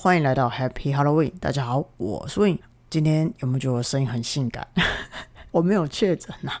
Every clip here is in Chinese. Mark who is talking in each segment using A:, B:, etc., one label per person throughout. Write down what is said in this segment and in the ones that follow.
A: 欢迎来到 Happy Halloween。大家好，我是 Win。今天有没有觉得我声音很性感？我没有确诊呐，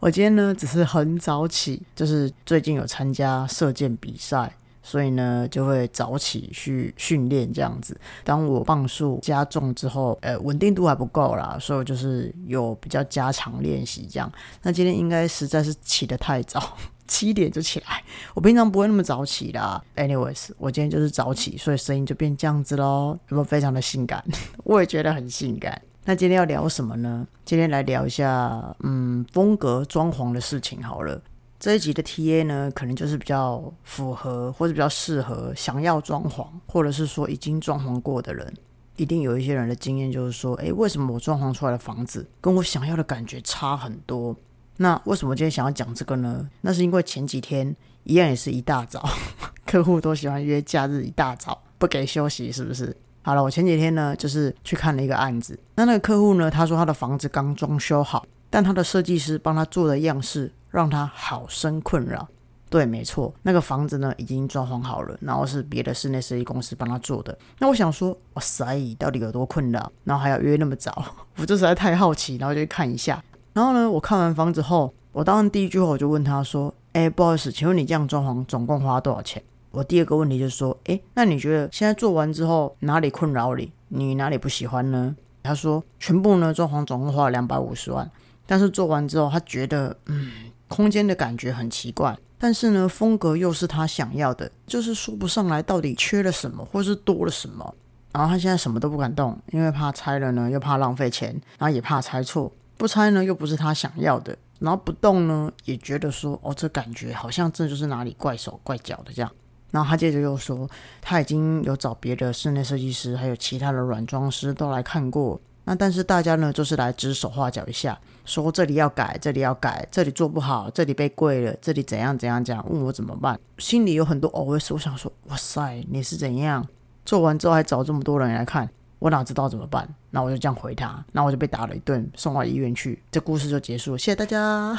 A: 我今天呢只是很早起，就是最近有参加射箭比赛，所以呢就会早起去训练这样子。当我磅数加重之后，呃，稳定度还不够啦，所以我就是有比较加强练习这样。那今天应该实在是起得太早。七点就起来，我平常不会那么早起的。Anyways，我今天就是早起，所以声音就变这样子喽，有没有非常的性感？我也觉得很性感。那今天要聊什么呢？今天来聊一下，嗯，风格装潢的事情好了。这一集的 TA 呢，可能就是比较符合或者比较适合想要装潢，或者是说已经装潢过的人。一定有一些人的经验就是说，诶，为什么我装潢出来的房子跟我想要的感觉差很多？那为什么今天想要讲这个呢？那是因为前几天一样也是一大早，客户都喜欢约假日一大早不给休息，是不是？好了，我前几天呢就是去看了一个案子，那那个客户呢，他说他的房子刚装修好，但他的设计师帮他做的样式让他好生困扰。对，没错，那个房子呢已经装潢好了，然后是别的室内设计公司帮他做的。那我想说，哇塞，到底有多困扰？然后还要约那么早，我这实在太好奇，然后就去看一下。然后呢，我看完房子后，我当然第一句话我就问他说：“哎，不好意思，请问你这样装潢总共花多少钱？”我第二个问题就是说：“哎，那你觉得现在做完之后哪里困扰你？你哪里不喜欢呢？”他说：“全部呢装潢总共花了两百五十万，但是做完之后他觉得，嗯，空间的感觉很奇怪，但是呢风格又是他想要的，就是说不上来到底缺了什么或是多了什么。然后他现在什么都不敢动，因为怕拆了呢又怕浪费钱，然后也怕拆错。”不拆呢，又不是他想要的；然后不动呢，也觉得说，哦，这感觉好像这就是哪里怪手怪脚的这样。然后他接着又说，他已经有找别的室内设计师，还有其他的软装师都来看过。那但是大家呢，就是来指手画脚一下，说这里要改，这里要改，这里做不好，这里被贵了，这里怎样怎样讲，问我怎么办。心里有很多 OS，我想说，哇塞，你是怎样做完之后还找这么多人来看？我哪知道怎么办？那我就这样回他，那我就被打了一顿，送到医院去，这故事就结束了。谢谢大家。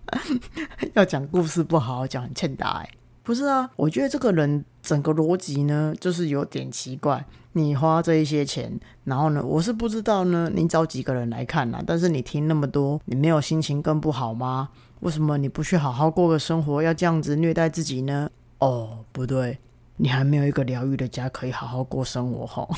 A: 要讲故事不好好讲，很欠打哎。不是啊，我觉得这个人整个逻辑呢，就是有点奇怪。你花这一些钱，然后呢，我是不知道呢，你找几个人来看啊？但是你听那么多，你没有心情更不好吗？为什么你不去好好过个生活，要这样子虐待自己呢？哦，不对，你还没有一个疗愈的家可以好好过生活吼。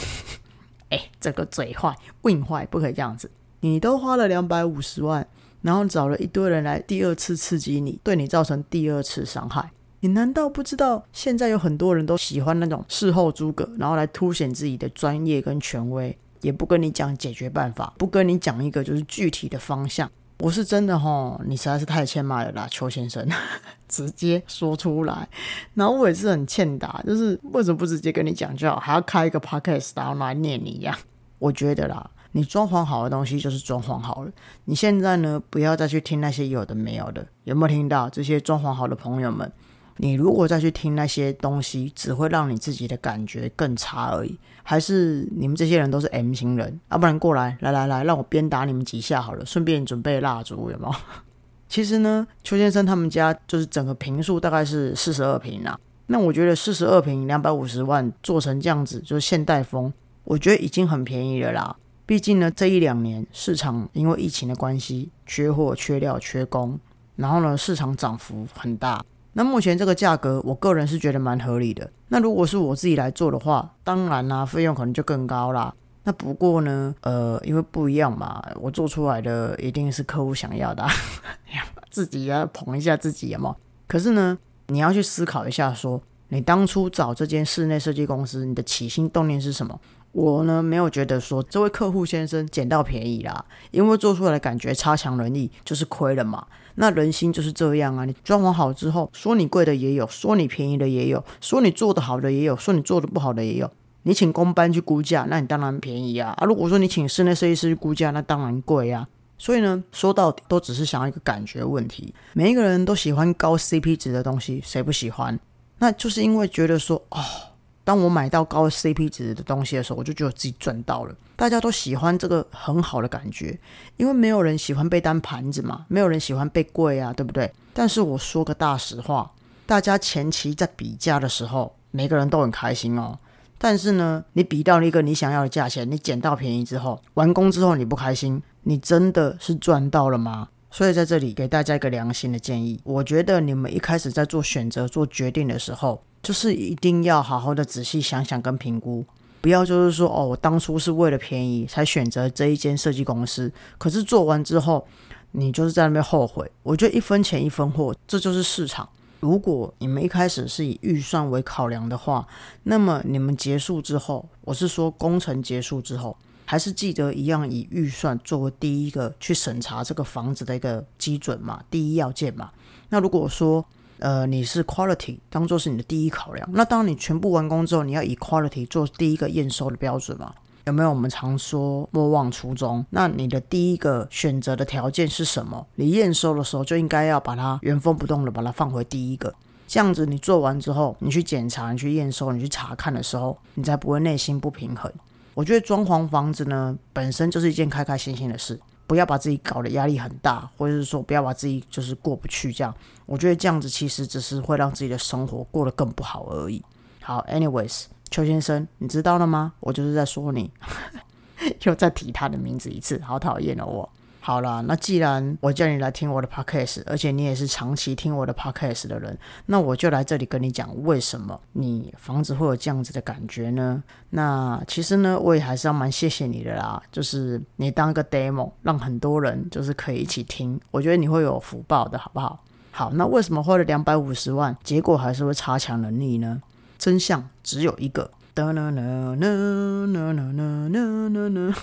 A: 哎，这个嘴坏，运坏，不可以这样子。你都花了两百五十万，然后找了一堆人来第二次刺激你，对你造成第二次伤害。你难道不知道现在有很多人都喜欢那种事后诸葛，然后来凸显自己的专业跟权威，也不跟你讲解决办法，不跟你讲一个就是具体的方向。我是真的哈，你实在是太欠骂了啦，邱先生，直接说出来。然后我也是很欠打，就是为什么不直接跟你讲就好，还要开一个 podcast 然后来念你一样？我觉得啦，你装潢好的东西就是装潢好了。你现在呢，不要再去听那些有的没有的，有没有听到这些装潢好的朋友们？你如果再去听那些东西，只会让你自己的感觉更差而已。还是你们这些人都是 M 型人，要不然过来，来来来，让我鞭打你们几下好了，顺便准备蜡烛，有没有？其实呢，邱先生他们家就是整个平数大概是四十二平啦。那我觉得四十二平两百五十万做成这样子，就是现代风，我觉得已经很便宜了啦。毕竟呢，这一两年市场因为疫情的关系，缺货、缺料、缺工，然后呢，市场涨幅很大。那目前这个价格，我个人是觉得蛮合理的。那如果是我自己来做的话，当然啦，费用可能就更高啦。那不过呢，呃，因为不一样嘛，我做出来的一定是客户想要的，自己要捧一下自己嘛。可是呢，你要去思考一下，说你当初找这间室内设计公司，你的起心动念是什么？我呢，没有觉得说这位客户先生捡到便宜啦，因为做出来的感觉差强人意，就是亏了嘛。那人心就是这样啊，你装潢好之后，说你贵的也有，说你便宜的也有，说你做的好的也有，说你做的不好的也有。你请工班去估价，那你当然便宜啊。啊，如果说你请室内设计师去估价，那当然贵啊。所以呢，说到底都只是想要一个感觉问题。每一个人都喜欢高 CP 值的东西，谁不喜欢？那就是因为觉得说，哦。当我买到高 CP 值的东西的时候，我就觉得自己赚到了。大家都喜欢这个很好的感觉，因为没有人喜欢被当盘子嘛，没有人喜欢被贵啊，对不对？但是我说个大实话，大家前期在比价的时候，每个人都很开心哦。但是呢，你比到了一个你想要的价钱，你捡到便宜之后，完工之后你不开心，你真的是赚到了吗？所以在这里给大家一个良心的建议，我觉得你们一开始在做选择、做决定的时候，就是一定要好好的仔细想想跟评估，不要就是说哦，我当初是为了便宜才选择这一间设计公司，可是做完之后，你就是在那边后悔。我觉得一分钱一分货，这就是市场。如果你们一开始是以预算为考量的话，那么你们结束之后，我是说工程结束之后，还是记得一样以预算作为第一个去审查这个房子的一个基准嘛，第一要件嘛。那如果说呃你是 quality 当做是你的第一考量，那当你全部完工之后，你要以 quality 做第一个验收的标准嘛？有没有我们常说莫忘初衷？那你的第一个选择的条件是什么？你验收的时候就应该要把它原封不动的把它放回第一个，这样子你做完之后，你去检查、你去验收、你去查看的时候，你才不会内心不平衡。我觉得装潢房子呢，本身就是一件开开心心的事，不要把自己搞得压力很大，或者是说不要把自己就是过不去这样。我觉得这样子其实只是会让自己的生活过得更不好而已。好，anyways。邱先生，你知道了吗？我就是在说你，又再提他的名字一次，好讨厌哦！我好了，那既然我叫你来听我的 podcast，而且你也是长期听我的 podcast 的人，那我就来这里跟你讲，为什么你房子会有这样子的感觉呢？那其实呢，我也还是要蛮谢谢你的啦，就是你当个 demo，让很多人就是可以一起听，我觉得你会有福报的，好不好？好，那为什么花了两百五十万，结果还是会差强人意呢？真相只有一个，哒啦啦啦啦啦啦啦啦，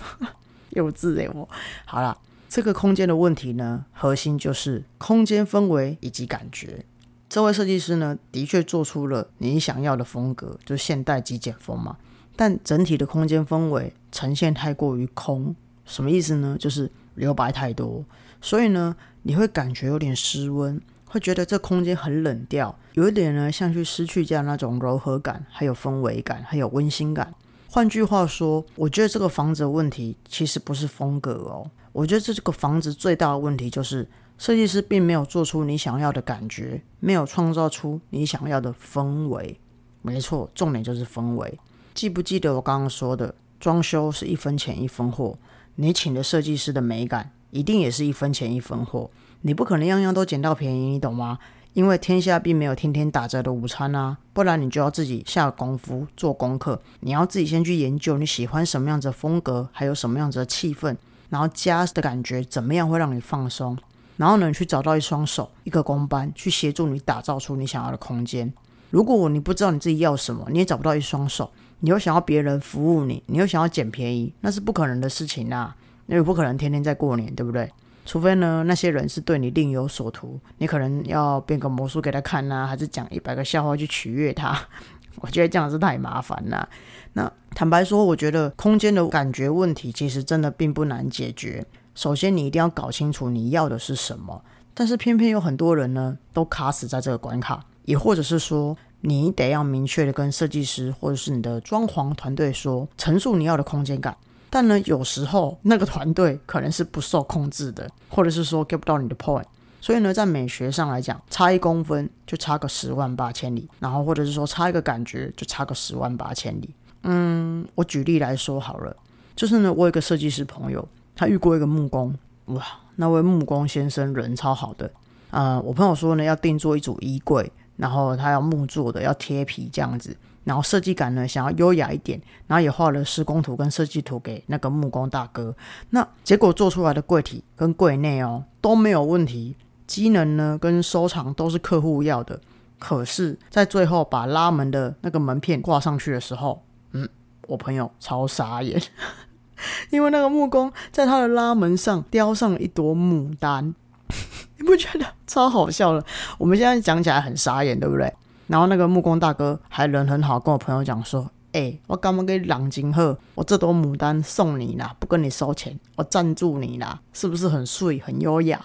A: 幼稚哎！我好了，这个空间的问题呢，核心就是空间氛围以及感觉。这位设计师呢，的确做出了你想要的风格，就是现代极简风嘛。但整体的空间氛围呈现太过于空，什么意思呢？就是留白太多，所以呢，你会感觉有点失温。会觉得这空间很冷调，有一点呢，像去失去这样那种柔和感，还有氛围感，还有温馨感。换句话说，我觉得这个房子的问题其实不是风格哦，我觉得这这个房子最大的问题就是设计师并没有做出你想要的感觉，没有创造出你想要的氛围。没错，重点就是氛围。记不记得我刚刚说的，装修是一分钱一分货，你请的设计师的美感一定也是一分钱一分货。你不可能样样都捡到便宜，你懂吗？因为天下并没有天天打折的午餐啊，不然你就要自己下功夫做功课。你要自己先去研究你喜欢什么样子的风格，还有什么样子的气氛，然后家的感觉怎么样会让你放松，然后呢，去找到一双手、一个工班去协助你打造出你想要的空间。如果你不知道你自己要什么，你也找不到一双手，你又想要别人服务你，你又想要捡便宜，那是不可能的事情啊！因为不可能天天在过年，对不对？除非呢，那些人是对你另有所图，你可能要变个魔术给他看呐，还是讲一百个笑话去取悦他？我觉得这样是太麻烦了。那坦白说，我觉得空间的感觉问题其实真的并不难解决。首先，你一定要搞清楚你要的是什么。但是偏偏有很多人呢，都卡死在这个关卡，也或者是说，你得要明确的跟设计师或者是你的装潢团队说，陈述你要的空间感。但呢，有时候那个团队可能是不受控制的，或者是说 get 不到你的 point，所以呢，在美学上来讲，差一公分就差个十万八千里，然后或者是说差一个感觉就差个十万八千里。嗯，我举例来说好了，就是呢，我有个设计师朋友，他遇过一个木工，哇，那位木工先生人超好的，呃，我朋友说呢，要定做一组衣柜，然后他要木做的，要贴皮这样子。然后设计感呢，想要优雅一点，然后也画了施工图跟设计图给那个木工大哥。那结果做出来的柜体跟柜内哦都没有问题，机能呢跟收藏都是客户要的。可是，在最后把拉门的那个门片挂上去的时候，嗯，我朋友超傻眼，因为那个木工在他的拉门上雕上了一朵牡丹，你不觉得超好笑的？我们现在讲起来很傻眼，对不对？然后那个木工大哥还人很好，跟我朋友讲说：“哎，我刚刚给朗金鹤，我这朵牡丹送你啦，不跟你收钱，我赞助你啦，是不是很碎很优雅？”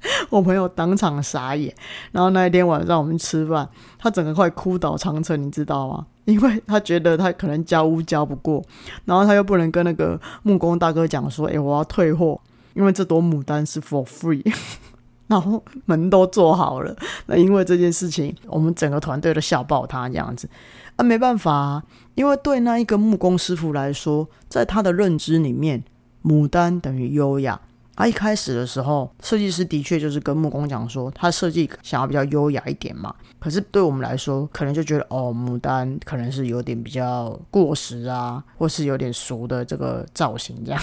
A: 我朋友当场傻眼。然后那一天晚上我们吃饭，他整个快哭倒长城，你知道吗？因为他觉得他可能交屋交不过，然后他又不能跟那个木工大哥讲说：“哎，我要退货，因为这朵牡丹是 for free。” 然后门都做好了。那因为这件事情，我们整个团队都笑爆他这样子。啊，没办法，因为对那一个木工师傅来说，在他的认知里面，牡丹等于优雅。他一开始的时候，设计师的确就是跟木工讲说，他设计想要比较优雅一点嘛。可是对我们来说，可能就觉得哦，牡丹可能是有点比较过时啊，或是有点俗的这个造型这样。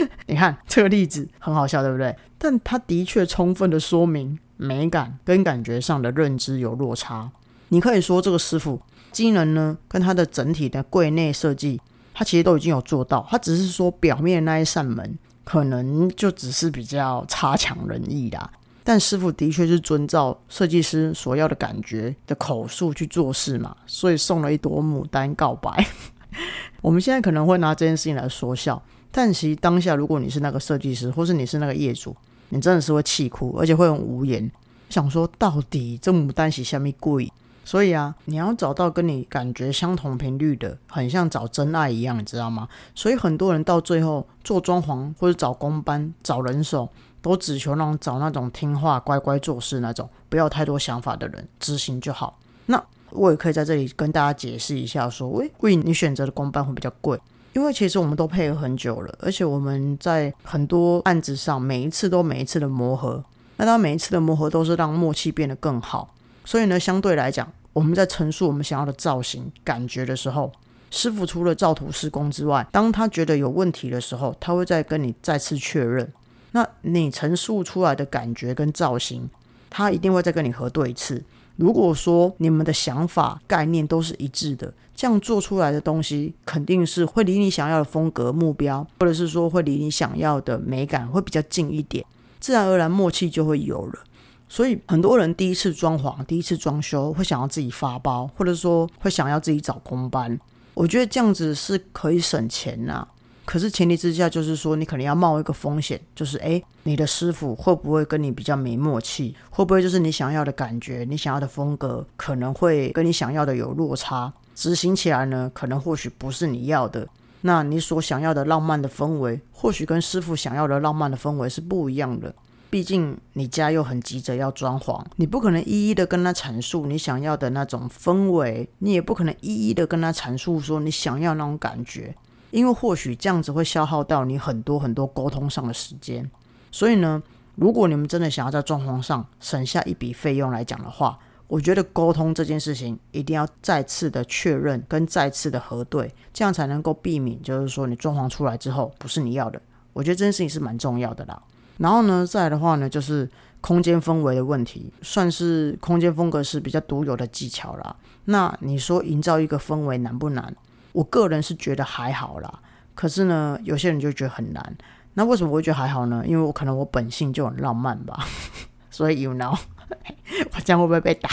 A: 你看这个例子很好笑，对不对？但他的确充分的说明美感跟感觉上的认知有落差。你可以说这个师傅机能呢，跟他的整体的柜内设计，他其实都已经有做到，他只是说表面那一扇门。可能就只是比较差强人意啦，但师傅的确是遵照设计师所要的感觉的口述去做事嘛，所以送了一朵牡丹告白。我们现在可能会拿这件事情来说笑，但其实当下如果你是那个设计师，或是你是那个业主，你真的是会气哭，而且会很无言，想说到底这牡丹是虾米贵？所以啊，你要找到跟你感觉相同频率的，很像找真爱一样，你知道吗？所以很多人到最后做装潢或者找工班、找人手，都只求那种找那种听话、乖乖做事那种，不要太多想法的人，执行就好。那我也可以在这里跟大家解释一下，说，喂，为你选择的工班会比较贵，因为其实我们都配合很久了，而且我们在很多案子上，每一次都每一次的磨合，那他每一次的磨合都是让默契变得更好。所以呢，相对来讲，我们在陈述我们想要的造型感觉的时候，师傅除了照图施工之外，当他觉得有问题的时候，他会再跟你再次确认。那你陈述出来的感觉跟造型，他一定会再跟你核对一次。如果说你们的想法概念都是一致的，这样做出来的东西肯定是会离你想要的风格目标，或者是说会离你想要的美感会比较近一点，自然而然默契就会有了。所以很多人第一次装潢、第一次装修会想要自己发包，或者说会想要自己找工班。我觉得这样子是可以省钱呐。可是前提之下就是说，你可能要冒一个风险，就是诶，你的师傅会不会跟你比较没默契？会不会就是你想要的感觉、你想要的风格，可能会跟你想要的有落差？执行起来呢，可能或许不是你要的。那你所想要的浪漫的氛围，或许跟师傅想要的浪漫的氛围是不一样的。毕竟你家又很急着要装潢，你不可能一一的跟他阐述你想要的那种氛围，你也不可能一一的跟他阐述说你想要那种感觉，因为或许这样子会消耗到你很多很多沟通上的时间。所以呢，如果你们真的想要在装潢上省下一笔费用来讲的话，我觉得沟通这件事情一定要再次的确认跟再次的核对，这样才能够避免就是说你装潢出来之后不是你要的。我觉得这件事情是蛮重要的啦。然后呢，再来的话呢，就是空间氛围的问题，算是空间风格是比较独有的技巧啦。那你说营造一个氛围难不难？我个人是觉得还好啦。可是呢，有些人就觉得很难。那为什么我会觉得还好呢？因为我可能我本性就很浪漫吧。所以 you know，我这样会不会被打？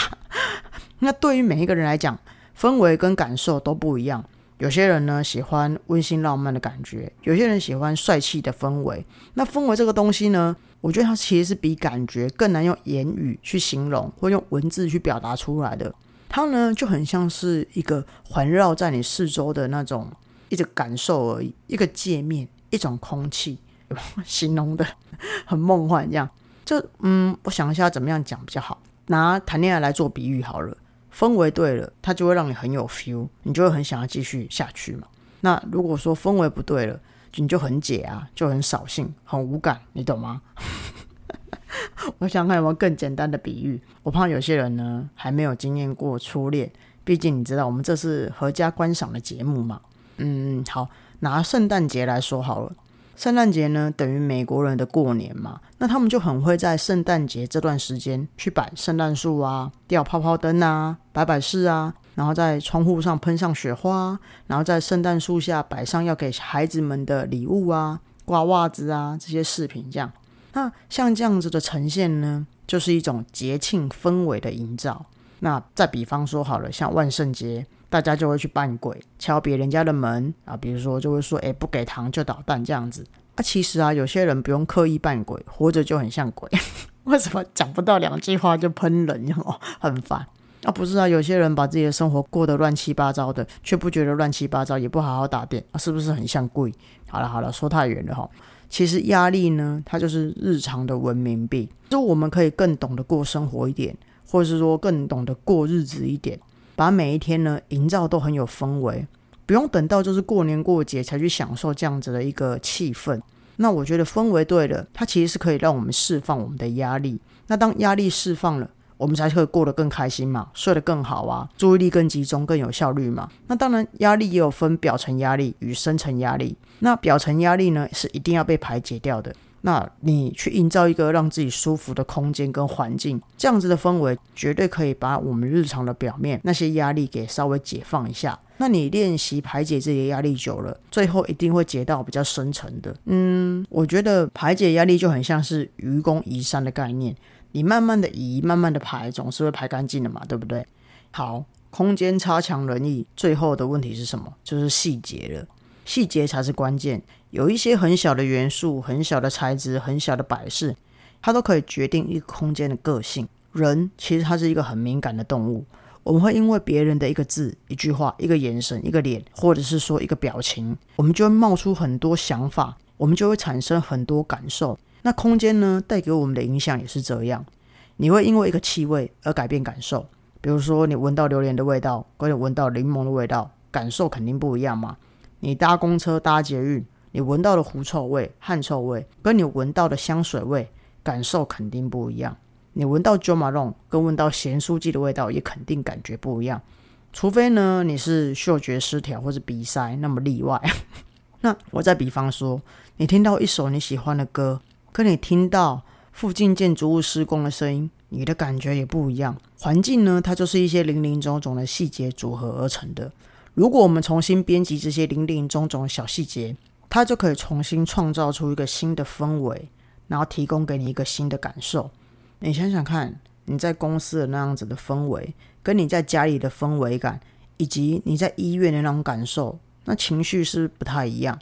A: 那对于每一个人来讲，氛围跟感受都不一样。有些人呢喜欢温馨浪漫的感觉，有些人喜欢帅气的氛围。那氛围这个东西呢，我觉得它其实是比感觉更难用言语去形容，或用文字去表达出来的。它呢就很像是一个环绕在你四周的那种一个感受而已，一个界面，一种空气，形容的很梦幻这样。这嗯，我想一下怎么样讲比较好，拿谈恋爱来做比喻好了。氛围对了，它就会让你很有 feel，你就会很想要继续下去嘛。那如果说氛围不对了，你就很解啊，就很扫兴，很无感，你懂吗？我想看有没有更简单的比喻。我怕有些人呢还没有经验过初恋，毕竟你知道我们这是合家观赏的节目嘛。嗯，好，拿圣诞节来说好了。圣诞节呢，等于美国人的过年嘛，那他们就很会在圣诞节这段时间去摆圣诞树啊，吊泡泡灯啊，摆摆饰啊，然后在窗户上喷上雪花，然后在圣诞树下摆上要给孩子们的礼物啊，挂袜子啊这些饰品，这样。那像这样子的呈现呢，就是一种节庆氛围的营造。那再比方说好了，像万圣节。大家就会去扮鬼，敲别人家的门啊，比如说就会说，哎，不给糖就捣蛋这样子。啊，其实啊，有些人不用刻意扮鬼，活着就很像鬼。为什么讲不到两句话就喷人哦，很烦。啊，不是啊，有些人把自己的生活过得乱七八糟的，却不觉得乱七八糟，也不好好打点啊，是不是很像鬼？好了好了，说太远了哈。其实压力呢，它就是日常的文明病，就我们可以更懂得过生活一点，或者是说更懂得过日子一点，把每一天呢营造都很有氛围，不用等到就是过年过节才去享受这样子的一个气氛。那我觉得氛围对了，它其实是可以让我们释放我们的压力。那当压力释放了，我们才会过得更开心嘛，睡得更好啊，注意力更集中，更有效率嘛。那当然，压力也有分表层压力与深层压力。那表层压力呢，是一定要被排解掉的。那你去营造一个让自己舒服的空间跟环境，这样子的氛围，绝对可以把我们日常的表面那些压力给稍微解放一下。那你练习排解自己的压力久了，最后一定会解到比较深层的。嗯，我觉得排解压力就很像是愚公移山的概念。你慢慢的移，慢慢的排，总是会排干净的嘛，对不对？好，空间差强人意，最后的问题是什么？就是细节了，细节才是关键。有一些很小的元素、很小的材质、很小的摆饰，它都可以决定一个空间的个性。人其实它是一个很敏感的动物，我们会因为别人的一个字、一句话、一个眼神、一个脸，或者是说一个表情，我们就会冒出很多想法，我们就会产生很多感受。那空间呢，带给我们的影响也是这样。你会因为一个气味而改变感受，比如说你闻到榴莲的味道，跟你闻到柠檬的味道，感受肯定不一样嘛。你搭公车搭捷运，你闻到的狐臭味、汗臭味，跟你闻到的香水味，感受肯定不一样。你闻到 Jo Malone 跟闻到咸酥鸡的味道，也肯定感觉不一样。除非呢你是嗅觉失调或者鼻塞，那么例外。那我再比方说，你听到一首你喜欢的歌。跟你听到附近建筑物施工的声音，你的感觉也不一样。环境呢，它就是一些零零总总的细节组合而成的。如果我们重新编辑这些零零总总的小细节，它就可以重新创造出一个新的氛围，然后提供给你一个新的感受。你想想看，你在公司的那样子的氛围，跟你在家里的氛围感，以及你在医院的那种感受，那情绪是不太一样。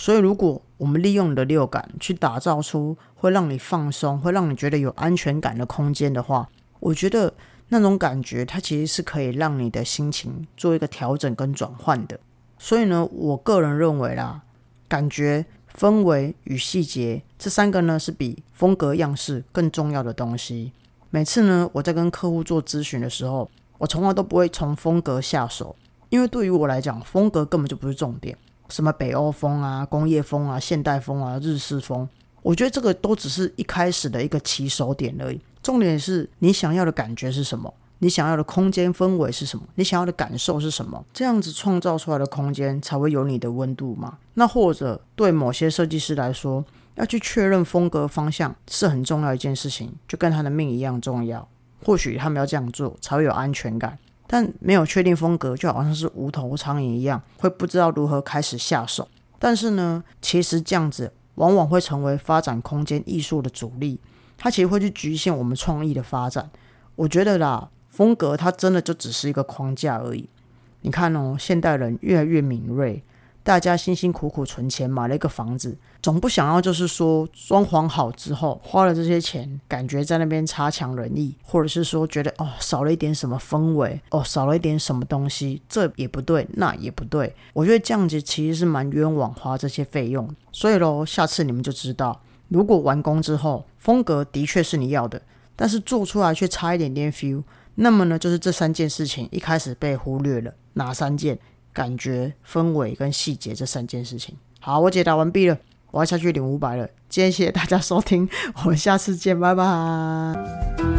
A: 所以，如果我们利用你的六感去打造出会让你放松、会让你觉得有安全感的空间的话，我觉得那种感觉它其实是可以让你的心情做一个调整跟转换的。所以呢，我个人认为啦，感觉、氛围与细节这三个呢，是比风格样式更重要的东西。每次呢，我在跟客户做咨询的时候，我从来都不会从风格下手，因为对于我来讲，风格根本就不是重点。什么北欧风啊、工业风啊、现代风啊、日式风，我觉得这个都只是一开始的一个起手点而已。重点是你想要的感觉是什么？你想要的空间氛围是什么？你想要的感受是什么？这样子创造出来的空间才会有你的温度嘛？那或者对某些设计师来说，要去确认风格方向是很重要一件事情，就跟他的命一样重要。或许他们要这样做才会有安全感。但没有确定风格，就好像是无头苍蝇一样，会不知道如何开始下手。但是呢，其实这样子往往会成为发展空间艺术的阻力，它其实会去局限我们创意的发展。我觉得啦，风格它真的就只是一个框架而已。你看哦，现代人越来越敏锐。大家辛辛苦苦存钱买了一个房子，总不想要就是说装潢好之后花了这些钱，感觉在那边差强人意，或者是说觉得哦少了一点什么氛围，哦少了一点什么东西，这也不对，那也不对。我觉得这样子其实是蛮冤枉花这些费用。所以喽，下次你们就知道，如果完工之后风格的确是你要的，但是做出来却差一点点 feel，那么呢就是这三件事情一开始被忽略了。哪三件？感觉、氛围跟细节这三件事情。好，我解答完毕了，我要下去领五百了。今天谢谢大家收听，我们下次见，拜拜。